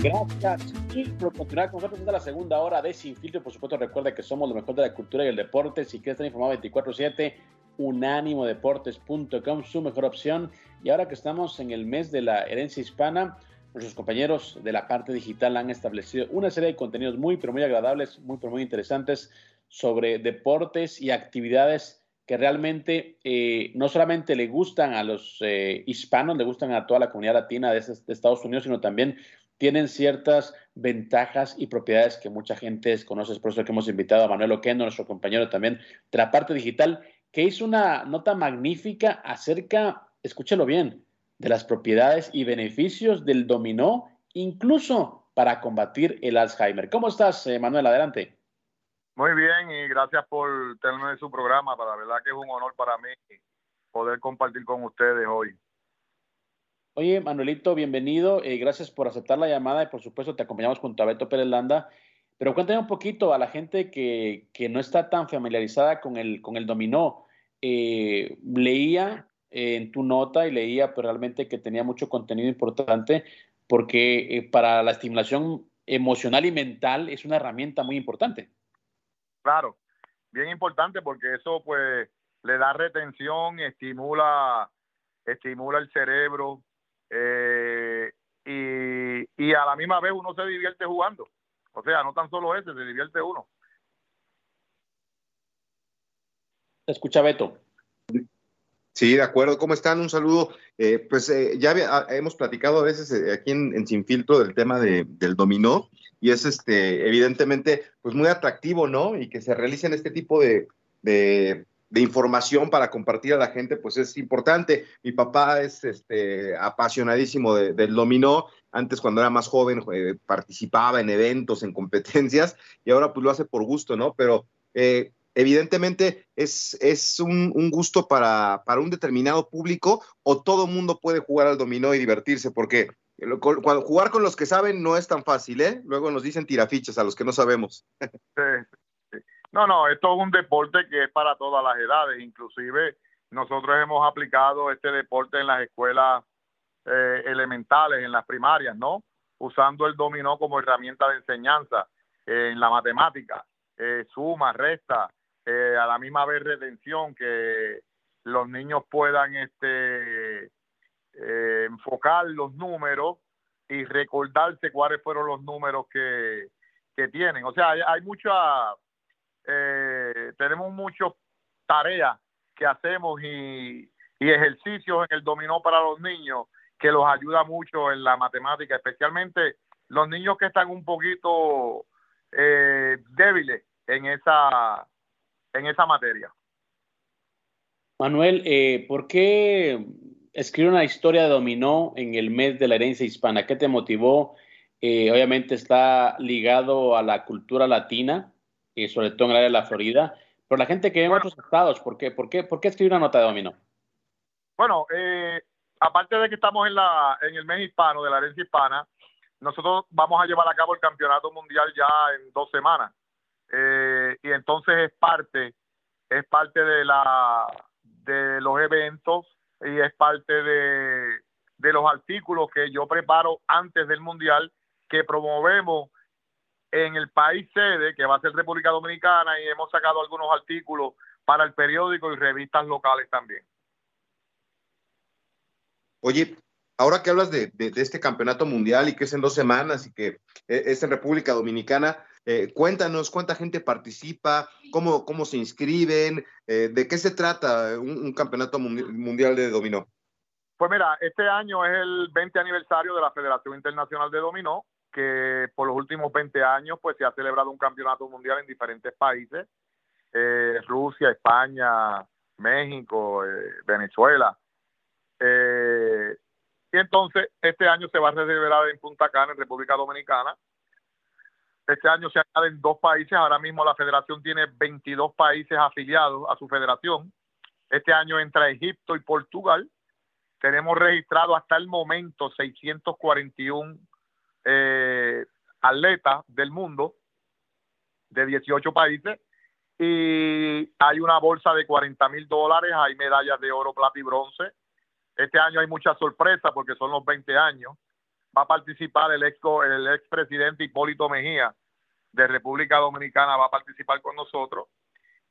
Gracias por continuar con nosotros en la segunda hora de Sin Filtro. Por supuesto, recuerda que somos lo mejor de la cultura y el deporte. Si quieres estar informado 24-7, unánimodeportes.com, su mejor opción. Y ahora que estamos en el mes de la herencia hispana, nuestros compañeros de la parte digital han establecido una serie de contenidos muy, pero muy agradables, muy, pero muy interesantes sobre deportes y actividades que realmente eh, no solamente le gustan a los eh, hispanos, le gustan a toda la comunidad latina de, de Estados Unidos, sino también tienen ciertas ventajas y propiedades que mucha gente desconoce. Es por eso que hemos invitado a Manuel Oquendo, nuestro compañero también de la parte digital, que hizo una nota magnífica acerca, escúchelo bien, de las propiedades y beneficios del dominó, incluso para combatir el Alzheimer. ¿Cómo estás, eh, Manuel? Adelante. Muy bien y gracias por tenerme en su programa. La verdad que es un honor para mí poder compartir con ustedes hoy. Oye, Manuelito, bienvenido. Eh, gracias por aceptar la llamada y por supuesto te acompañamos junto a Beto Pérez Landa. Pero cuéntame un poquito a la gente que, que no está tan familiarizada con el, con el dominó. Eh, leía eh, en tu nota y leía pero realmente que tenía mucho contenido importante porque para la estimulación emocional y mental es una herramienta muy importante. Claro, bien importante porque eso pues le da retención, estimula, estimula el cerebro, eh, y, y a la misma vez uno se divierte jugando. O sea, no tan solo ese, se divierte uno. Escucha Beto. Sí, de acuerdo. ¿Cómo están? Un saludo. Eh, pues eh, ya ah, hemos platicado a veces eh, aquí en, Sin Filtro del tema de, del dominó y es este evidentemente pues muy atractivo, ¿no? Y que se realicen este tipo de, de, de información para compartir a la gente, pues es importante. Mi papá es este, apasionadísimo del dominó. Antes, cuando era más joven, eh, participaba en eventos, en competencias, y ahora pues lo hace por gusto, ¿no? Pero eh, evidentemente es, es un, un gusto para, para, un determinado público o todo mundo puede jugar al dominó y divertirse, porque cuando, jugar con los que saben no es tan fácil, ¿eh? Luego nos dicen tirafichas a los que no sabemos. No, no, esto es un deporte que es para todas las edades, inclusive nosotros hemos aplicado este deporte en las escuelas eh, elementales, en las primarias, ¿no? Usando el dominó como herramienta de enseñanza eh, en la matemática, eh, suma, resta, eh, a la misma vez retención, que los niños puedan este, eh, enfocar los números y recordarse cuáles fueron los números que, que tienen. O sea, hay, hay mucha eh, tenemos muchas tareas que hacemos y, y, ejercicios en el dominó para los niños que los ayuda mucho en la matemática, especialmente los niños que están un poquito eh, débiles en esa, en esa materia. Manuel, eh, ¿por qué escribir una historia de dominó en el mes de la herencia hispana? ¿Qué te motivó? Eh, obviamente está ligado a la cultura latina, y sobre todo en el área de la Florida. Pero la gente que vive en otros estados, ¿por qué, por, qué, ¿por qué escribir una nota de dominó? Bueno, eh, aparte de que estamos en, la, en el mes hispano, de la herencia hispana, nosotros vamos a llevar a cabo el campeonato mundial ya en dos semanas. Y entonces es parte, es parte de, la, de los eventos y es parte de, de los artículos que yo preparo antes del mundial que promovemos en el país sede, que va a ser República Dominicana, y hemos sacado algunos artículos para el periódico y revistas locales también. Oye, ahora que hablas de, de, de este campeonato mundial y que es en dos semanas y que eh, es en República Dominicana, eh, cuéntanos cuánta gente participa, cómo, cómo se inscriben, eh, de qué se trata un, campeonato mundial de dominó. Pues mira, este año es el 20 aniversario de la Federación Internacional de Dominó que por los últimos 20 años pues se ha celebrado un campeonato mundial en diferentes países, eh, Rusia, España, México, Venezuela. Y entonces este año se va a celebrar en Punta Cana, en República Dominicana. Este año se añaden dos países. Ahora mismo la federación tiene 22 países afiliados a su federación. Este año entra Egipto y Portugal. Tenemos registrado hasta el momento 641 eh, atletas del mundo de 18 países y hay una bolsa de 40 mil dólares, hay medallas de oro, plata y bronce. Este año hay mucha sorpresa porque son los 20 años. Va a participar el ex, el ex presidente Hipólito Mejía de República Dominicana, va a participar con nosotros.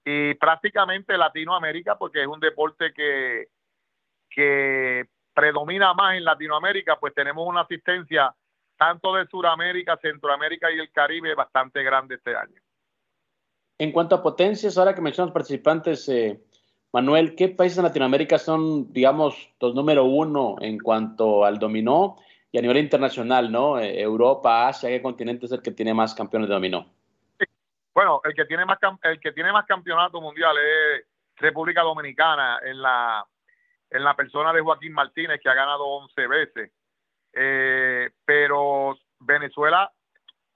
Y prácticamente Latinoamérica, porque es un deporte que, predomina más en Latinoamérica, pues tenemos una asistencia tanto de Sudamérica, Centroamérica y el Caribe bastante grande este año. En cuanto a potencias, ahora que mencionas participantes, eh, Manuel, ¿qué países en Latinoamérica son, digamos, los número uno en cuanto al dominó y a nivel internacional, ¿no? Eh, Europa, Asia, ¿qué continente es el que tiene más campeones de dominó? Bueno, el que tiene más el que tiene más campeonatos mundiales es República Dominicana en la en la persona de Joaquín Martínez que ha ganado 11 veces. Eh, pero Venezuela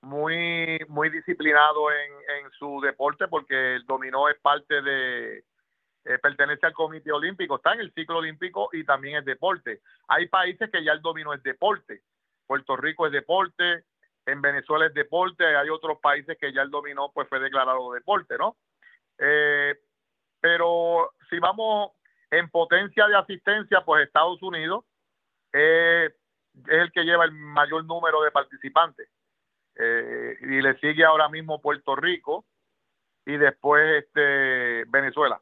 muy, muy disciplinado en, en su deporte porque el dominó es parte de, eh, pertenece al Comité Olímpico, está en el ciclo olímpico y también es deporte. Hay países que ya el dominó es deporte. Puerto Rico es deporte, en Venezuela es deporte, hay otros países que ya el dominó pues fue declarado deporte, ¿no? Eh, pero si vamos en potencia de asistencia, pues Estados Unidos eh, es el que lleva el mayor número de participantes. Eh, y le sigue ahora mismo Puerto Rico y después este Venezuela.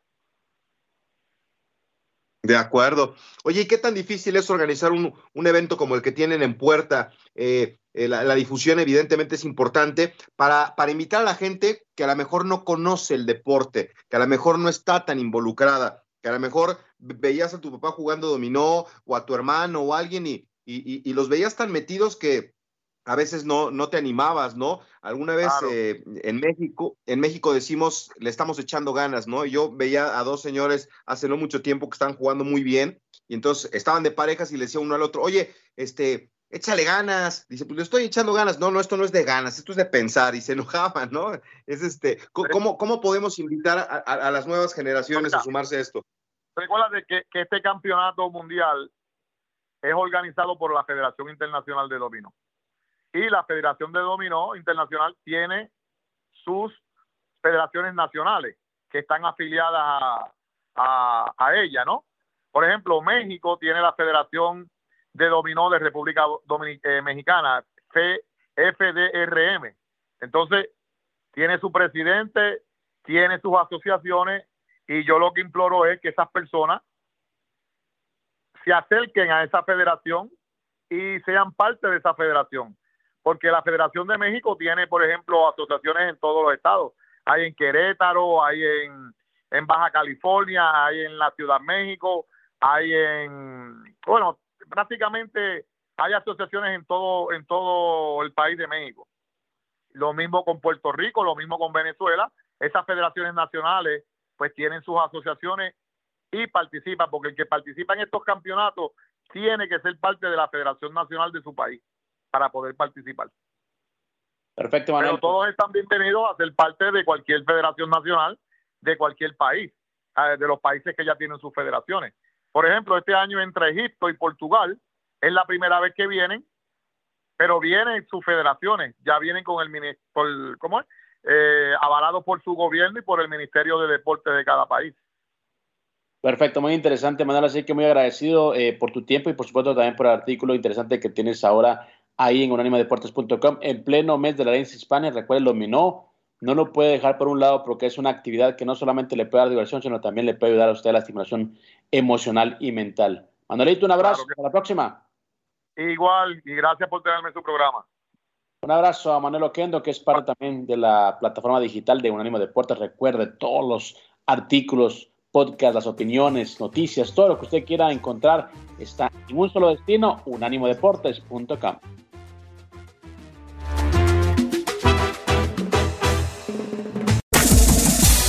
De acuerdo. Oye, ¿y qué tan difícil es organizar un, un evento como el que tienen en Puerta? Eh, eh, la, la, difusión evidentemente es importante para, para invitar a la gente que a lo mejor no conoce el deporte, que a lo mejor no está tan involucrada, que a lo mejor veías a tu papá jugando dominó o a tu hermano o alguien y, y, y los veías tan metidos que, a veces no, no te animabas, ¿no? Alguna vez claro. eh, en México, en México decimos, le estamos echando ganas, ¿no? Y yo veía a dos señores hace no mucho tiempo que estaban jugando muy bien y entonces estaban de parejas y le decía uno al otro, oye, este, échale ganas. Dice, pues le estoy echando ganas. No, no, esto no es de ganas, esto es de pensar. Y se enojaban, ¿no? Es este, ¿cómo, cómo podemos invitar a, a, a las nuevas generaciones a sumarse a esto? Recuerda que, que este campeonato mundial es organizado por la Federación Internacional de Dominó y la Federación de Dominó Internacional tiene sus federaciones nacionales que están afiliadas a, a, ella, ¿no? Por ejemplo, México tiene la Federación de Dominó de República Domin eh, Mexicana, FDRM. Entonces, tiene su presidente, tiene sus asociaciones y yo lo que imploro es que esas personas se acerquen a esa federación y sean parte de esa federación porque la Federación de México tiene, por ejemplo, asociaciones en todos los estados. Hay en Querétaro, hay en, en Baja California, hay en la Ciudad de México, hay en, bueno, prácticamente hay asociaciones en todo, en todo el país de México. Lo mismo con Puerto Rico, lo mismo con Venezuela. Esas federaciones nacionales pues tienen sus asociaciones y participan, porque el que participa en estos campeonatos tiene que ser parte de la Federación Nacional de su país para poder participar. Perfecto, Manuel. Pero todos están bienvenidos a ser parte de cualquier federación nacional de cualquier país, de los países que ya tienen sus federaciones. Por ejemplo, este año entre Egipto y Portugal es la primera vez que vienen, pero vienen sus federaciones, ya vienen con el por, ¿cómo es? Eh, avalados por su gobierno y por el Ministerio de Deporte de cada país. Perfecto, muy interesante, Manuel. Así que muy agradecido eh, por tu tiempo y por supuesto también por el artículo interesante que tienes ahora ahí en unanimadeportes.com en pleno mes de la herencia hispana. Recuerden, dominó, no lo puede dejar por un lado porque es una actividad que no solamente le puede dar diversión, sino también le puede ayudar a usted a la estimulación emocional y mental. Manuelito, un abrazo. Claro Hasta la próxima. Igual, y gracias por tenerme en su programa. Un abrazo a Manuel Oquendo, que es parte también de la plataforma digital de Unánimo Deportes. Recuerde todos los artículos, podcasts, las opiniones, noticias, todo lo que usted quiera encontrar está en un solo destino, unánimodeportes.com.